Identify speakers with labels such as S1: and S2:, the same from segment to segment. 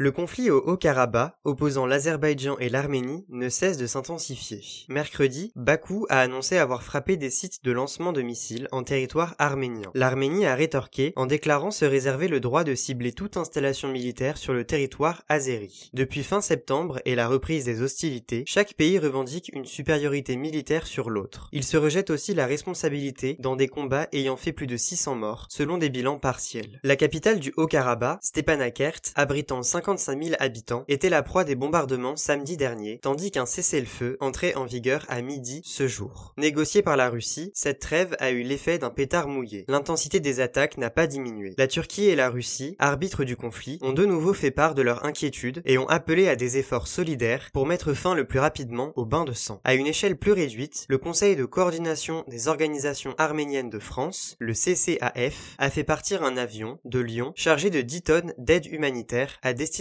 S1: Le conflit au Haut-Karabakh, opposant l'Azerbaïdjan et l'Arménie, ne cesse de s'intensifier. Mercredi, Bakou a annoncé avoir frappé des sites de lancement de missiles en territoire arménien. L'Arménie a rétorqué en déclarant se réserver le droit de cibler toute installation militaire sur le territoire azéri. Depuis fin septembre et la reprise des hostilités, chaque pays revendique une supériorité militaire sur l'autre. Il se rejette aussi la responsabilité dans des combats ayant fait plus de 600 morts, selon des bilans partiels. La capitale du Haut-Karabakh, Stepanakert, abritant 50 55 000 habitants, était la proie des bombardements samedi dernier, tandis qu'un cessez-le-feu entrait en vigueur à midi ce jour. Négocié par la Russie, cette trêve a eu l'effet d'un pétard mouillé. L'intensité des attaques n'a pas diminué. La Turquie et la Russie, arbitres du conflit, ont de nouveau fait part de leur inquiétude et ont appelé à des efforts solidaires pour mettre fin le plus rapidement au bain de sang. À une échelle plus réduite, le Conseil de coordination des organisations arméniennes de France, le CCAF, a fait partir un avion de Lyon chargé de 10 tonnes d'aide humanitaire à destination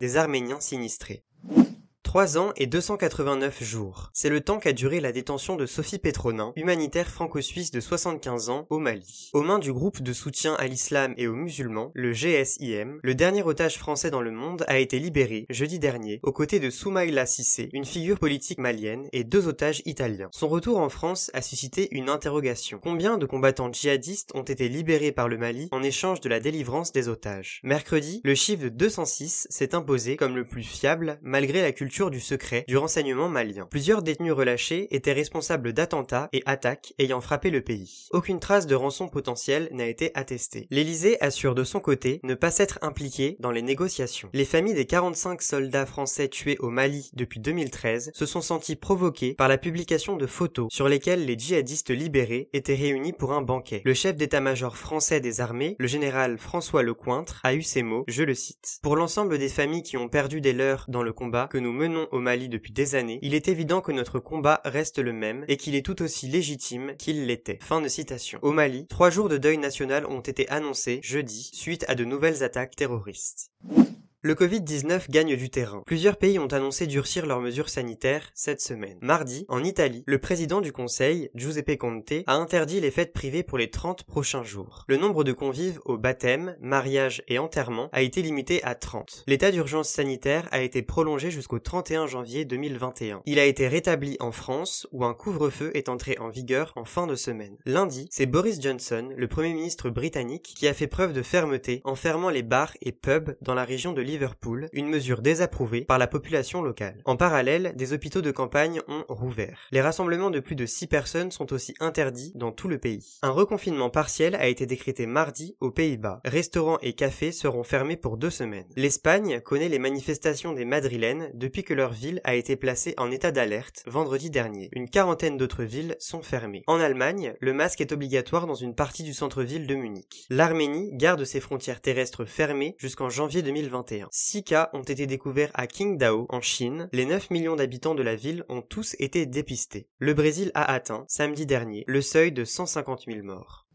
S1: des Arméniens sinistrés. 3 ans et 289 jours. C'est le temps qu'a duré la détention de Sophie Petronin, humanitaire franco-suisse de 75 ans au Mali. Aux mains du groupe de soutien à l'islam et aux musulmans, le GSIM, le dernier otage français dans le monde a été libéré jeudi dernier aux côtés de Soumaïla Sissé, une figure politique malienne, et deux otages italiens. Son retour en France a suscité une interrogation. Combien de combattants djihadistes ont été libérés par le Mali en échange de la délivrance des otages? Mercredi, le chiffre de 206 s'est imposé comme le plus fiable malgré la culture du secret du renseignement malien. Plusieurs détenus relâchés étaient responsables d'attentats et attaques ayant frappé le pays. Aucune trace de rançon potentielle n'a été attestée. L'Élysée assure de son côté ne pas s'être impliqué dans les négociations. Les familles des 45 soldats français tués au Mali depuis 2013 se sont senties provoquées par la publication de photos sur lesquelles les djihadistes libérés étaient réunis pour un banquet. Le chef d'état-major français des armées, le général François Lecointre, a eu ces mots, je le cite. Pour l'ensemble des familles qui ont perdu des leurs dans le combat que nous menons au Mali depuis des années, il est évident que notre combat reste le même et qu'il est tout aussi légitime qu'il l'était. Fin de citation. Au Mali, trois jours de deuil national ont été annoncés jeudi suite à de nouvelles attaques terroristes. Le Covid-19 gagne du terrain. Plusieurs pays ont annoncé durcir leurs mesures sanitaires cette semaine. Mardi, en Italie, le président du Conseil, Giuseppe Conte, a interdit les fêtes privées pour les 30 prochains jours. Le nombre de convives au baptême, mariage et enterrement a été limité à 30. L'état d'urgence sanitaire a été prolongé jusqu'au 31 janvier 2021. Il a été rétabli en France où un couvre-feu est entré en vigueur en fin de semaine. Lundi, c'est Boris Johnson, le premier ministre britannique, qui a fait preuve de fermeté en fermant les bars et pubs dans la région de Liverpool, une mesure désapprouvée par la population locale. En parallèle, des hôpitaux de campagne ont rouvert. Les rassemblements de plus de 6 personnes sont aussi interdits dans tout le pays. Un reconfinement partiel a été décrété mardi aux Pays-Bas. Restaurants et cafés seront fermés pour deux semaines. L'Espagne connaît les manifestations des Madrilènes depuis que leur ville a été placée en état d'alerte vendredi dernier. Une quarantaine d'autres villes sont fermées. En Allemagne, le masque est obligatoire dans une partie du centre-ville de Munich. L'Arménie garde ses frontières terrestres fermées jusqu'en janvier 2021. 6 cas ont été découverts à Qingdao, en Chine. Les 9 millions d'habitants de la ville ont tous été dépistés. Le Brésil a atteint, samedi dernier, le seuil de 150 000 morts.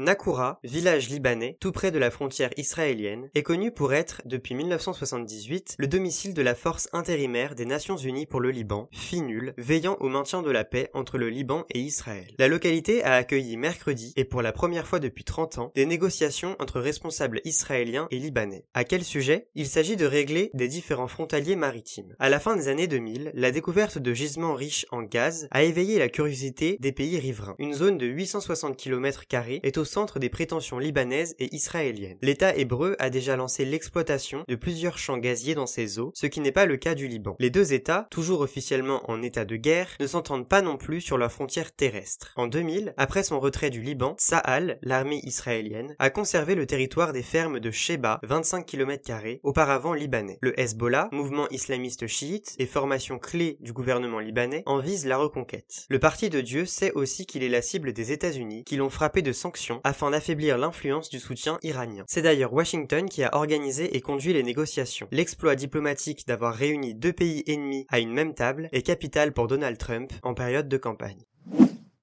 S1: Nakura, village libanais tout près de la frontière israélienne, est connu pour être, depuis 1978, le domicile de la force intérimaire des Nations Unies pour le Liban, FINUL, veillant au maintien de la paix entre le Liban et Israël. La localité a accueilli mercredi, et pour la première fois depuis 30 ans, des négociations entre responsables israéliens et libanais. À quel sujet? Il s'agit de régler des différents frontaliers maritimes. À la fin des années 2000, la découverte de gisements riches en gaz a éveillé la curiosité des pays riverains. Une zone de 860 km est au centre des prétentions libanaises et israéliennes. L'État hébreu a déjà lancé l'exploitation de plusieurs champs gaziers dans ses eaux, ce qui n'est pas le cas du Liban. Les deux États, toujours officiellement en état de guerre, ne s'entendent pas non plus sur leurs frontières terrestres. En 2000, après son retrait du Liban, Sahal, l'armée israélienne, a conservé le territoire des fermes de Sheba, 25 km auparavant libanais. Le Hezbollah, mouvement islamiste chiite et formation clé du gouvernement libanais, en vise la reconquête. Le Parti de Dieu sait aussi qu'il est la cible des États-Unis, qui l'ont frappé de sanctions afin d'affaiblir l'influence du soutien iranien. C'est d'ailleurs Washington qui a organisé et conduit les négociations. L'exploit diplomatique d'avoir réuni deux pays ennemis à une même table est capital pour Donald Trump en période de campagne.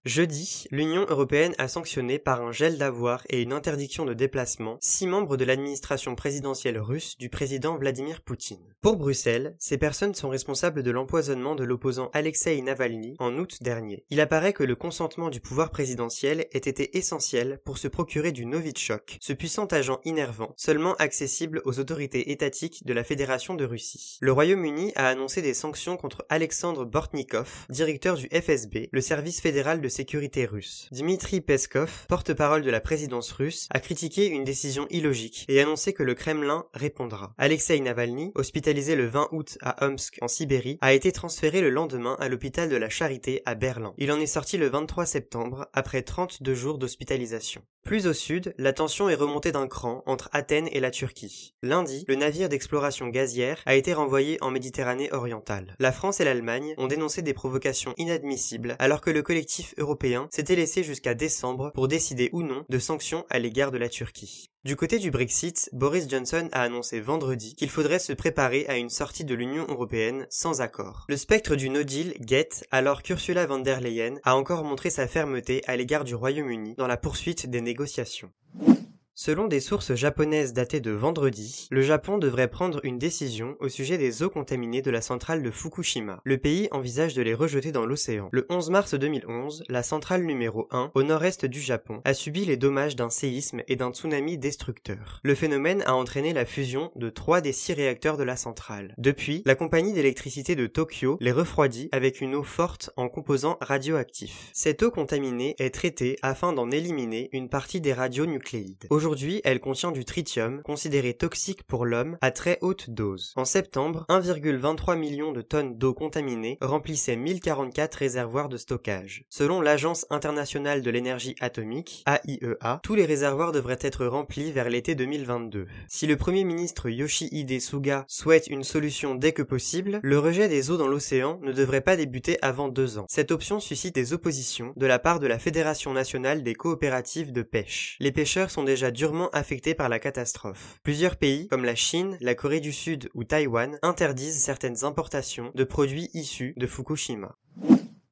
S1: Jeudi, l'Union européenne a sanctionné par un gel d'avoir et une interdiction de déplacement six membres de l'administration présidentielle russe du président Vladimir Poutine. Pour Bruxelles, ces personnes sont responsables de l'empoisonnement de l'opposant Alexei Navalny en août dernier. Il apparaît que le consentement du pouvoir présidentiel ait été essentiel pour se procurer du Novichok, ce puissant agent innervant, seulement accessible aux autorités étatiques de la Fédération de Russie. Le Royaume-Uni a annoncé des sanctions contre Alexandre Bortnikov, directeur du FSB, le service fédéral de sécurité russe. Dmitri Peskov, porte-parole de la présidence russe, a critiqué une décision illogique et annoncé que le Kremlin répondra. Alexei Navalny, hospitalisé le 20 août à Omsk en Sibérie, a été transféré le lendemain à l'hôpital de la Charité à Berlin. Il en est sorti le 23 septembre après 32 jours d'hospitalisation. Plus au sud, la tension est remontée d'un cran entre Athènes et la Turquie. Lundi, le navire d'exploration gazière a été renvoyé en Méditerranée orientale. La France et l'Allemagne ont dénoncé des provocations inadmissibles alors que le collectif européen s'était laissé jusqu'à décembre pour décider ou non de sanctions à l'égard de la Turquie. Du côté du Brexit, Boris Johnson a annoncé vendredi qu'il faudrait se préparer à une sortie de l'Union européenne sans accord. Le spectre du no deal guette alors qu'Ursula von der Leyen a encore montré sa fermeté à l'égard du Royaume-Uni dans la poursuite des négociations. Selon des sources japonaises datées de vendredi, le Japon devrait prendre une décision au sujet des eaux contaminées de la centrale de Fukushima. Le pays envisage de les rejeter dans l'océan. Le 11 mars 2011, la centrale numéro 1, au nord-est du Japon, a subi les dommages d'un séisme et d'un tsunami destructeur. Le phénomène a entraîné la fusion de trois des six réacteurs de la centrale. Depuis, la compagnie d'électricité de Tokyo les refroidit avec une eau forte en composants radioactifs. Cette eau contaminée est traitée afin d'en éliminer une partie des radionucléides. Elle contient du tritium, considéré toxique pour l'homme, à très haute dose. En septembre, 1,23 million de tonnes d'eau contaminée remplissaient 1044 réservoirs de stockage. Selon l'Agence internationale de l'énergie atomique, AIEA, e tous les réservoirs devraient être remplis vers l'été 2022. Si le premier ministre Yoshihide Suga souhaite une solution dès que possible, le rejet des eaux dans l'océan ne devrait pas débuter avant deux ans. Cette option suscite des oppositions de la part de la Fédération nationale des coopératives de pêche. Les pêcheurs sont déjà durement affectés par la catastrophe. Plusieurs pays, comme la Chine, la Corée du Sud ou Taïwan, interdisent certaines importations de produits issus de Fukushima.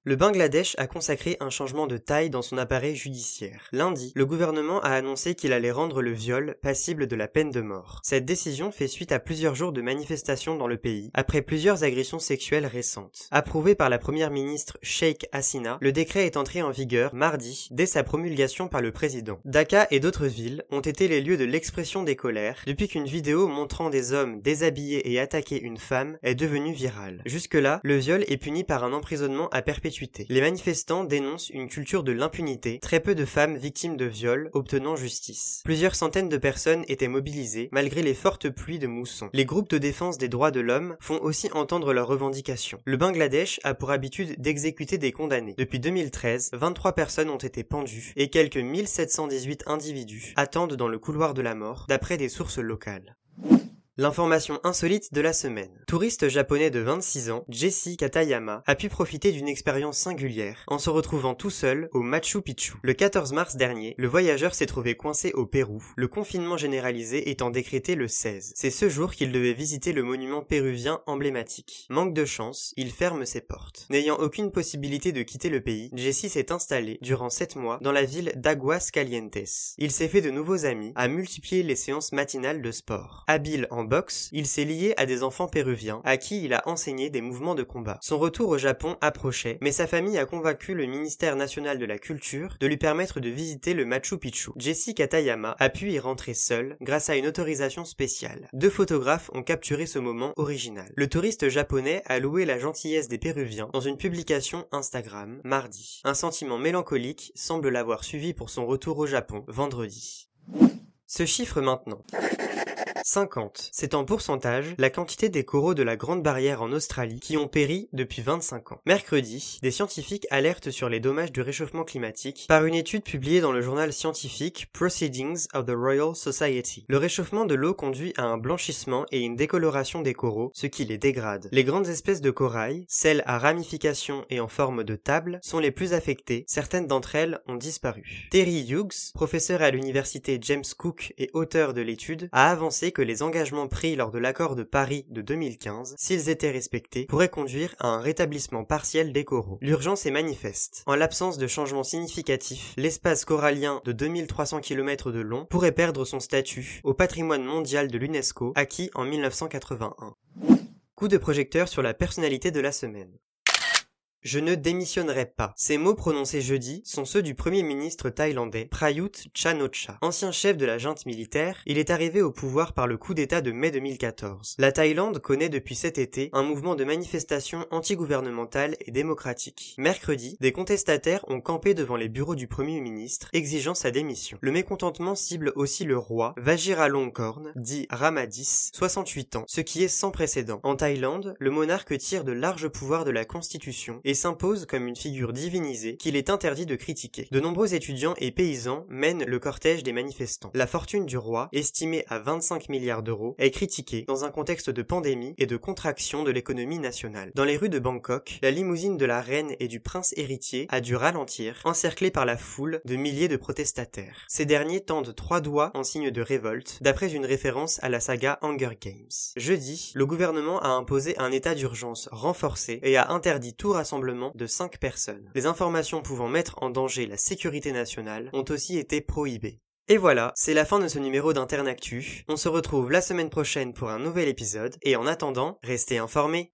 S1: Le Bangladesh a consacré un changement de taille dans son appareil judiciaire. Lundi, le gouvernement a annoncé qu'il allait rendre le viol passible de la peine de mort. Cette décision fait suite à plusieurs jours de manifestations dans le pays, après plusieurs agressions sexuelles récentes. Approuvé par la première ministre Sheikh Hasina, le décret est entré en vigueur mardi, dès sa promulgation par le président. Dhaka et d'autres villes ont été les lieux de l'expression des colères depuis qu'une vidéo montrant des hommes déshabiller et attaquer une femme est devenue virale. Jusque-là, le viol est puni par un emprisonnement à perpétuité les manifestants dénoncent une culture de l'impunité, très peu de femmes victimes de viols obtenant justice. Plusieurs centaines de personnes étaient mobilisées malgré les fortes pluies de mousson. Les groupes de défense des droits de l'homme font aussi entendre leurs revendications. Le Bangladesh a pour habitude d'exécuter des condamnés. Depuis 2013, 23 personnes ont été pendues et quelques 1718 individus attendent dans le couloir de la mort, d'après des sources locales. L'information insolite de la semaine. Touriste japonais de 26 ans, Jesse Katayama, a pu profiter d'une expérience singulière en se retrouvant tout seul au Machu Picchu. Le 14 mars dernier, le voyageur s'est trouvé coincé au Pérou, le confinement généralisé étant décrété le 16. C'est ce jour qu'il devait visiter le monument péruvien emblématique. Manque de chance, il ferme ses portes. N'ayant aucune possibilité de quitter le pays, Jesse s'est installé durant 7 mois dans la ville d'Aguas Calientes. Il s'est fait de nouveaux amis, a multiplié les séances matinales de sport. Habile boxe, il s'est lié à des enfants péruviens à qui il a enseigné des mouvements de combat. Son retour au Japon approchait, mais sa famille a convaincu le ministère national de la culture de lui permettre de visiter le Machu Picchu. Jesse Katayama a pu y rentrer seul grâce à une autorisation spéciale. Deux photographes ont capturé ce moment original. Le touriste japonais a loué la gentillesse des Péruviens dans une publication Instagram mardi. Un sentiment mélancolique semble l'avoir suivi pour son retour au Japon vendredi. Ce chiffre maintenant. 50. C'est en pourcentage la quantité des coraux de la Grande Barrière en Australie qui ont péri depuis 25 ans. Mercredi, des scientifiques alertent sur les dommages du réchauffement climatique par une étude publiée dans le journal scientifique Proceedings of the Royal Society. Le réchauffement de l'eau conduit à un blanchissement et une décoloration des coraux, ce qui les dégrade. Les grandes espèces de corail, celles à ramification et en forme de table, sont les plus affectées, certaines d'entre elles ont disparu. Terry Hughes, professeur à l'université James Cook et auteur de l'étude, a avancé que les engagements pris lors de l'accord de Paris de 2015, s'ils étaient respectés, pourraient conduire à un rétablissement partiel des coraux. L'urgence est manifeste. En l'absence de changements significatifs, l'espace corallien de 2300 km de long pourrait perdre son statut au patrimoine mondial de l'UNESCO acquis en 1981. Coup de projecteur sur la personnalité de la semaine. Je ne démissionnerai pas. Ces mots prononcés jeudi sont ceux du premier ministre thaïlandais Prayut Chan-o-cha. Ancien chef de la junte militaire, il est arrivé au pouvoir par le coup d'état de mai 2014. La Thaïlande connaît depuis cet été un mouvement de manifestation anti-gouvernementale et démocratique. Mercredi, des contestataires ont campé devant les bureaux du premier ministre, exigeant sa démission. Le mécontentement cible aussi le roi Vajiralongkorn, dit Ramadis, 68 ans, ce qui est sans précédent. En Thaïlande, le monarque tire de larges pouvoirs de la constitution s'impose comme une figure divinisée qu'il est interdit de critiquer. De nombreux étudiants et paysans mènent le cortège des manifestants. La fortune du roi, estimée à 25 milliards d'euros, est critiquée dans un contexte de pandémie et de contraction de l'économie nationale. Dans les rues de Bangkok, la limousine de la reine et du prince héritier a dû ralentir, encerclée par la foule de milliers de protestataires. Ces derniers tendent trois doigts en signe de révolte, d'après une référence à la saga Hunger Games. Jeudi, le gouvernement a imposé un état d'urgence renforcé et a interdit tout rassemblement de 5 personnes. Les informations pouvant mettre en danger la sécurité nationale ont aussi été prohibées. Et voilà, c'est la fin de ce numéro d'Internactu. On se retrouve la semaine prochaine pour un nouvel épisode, et en attendant, restez informés.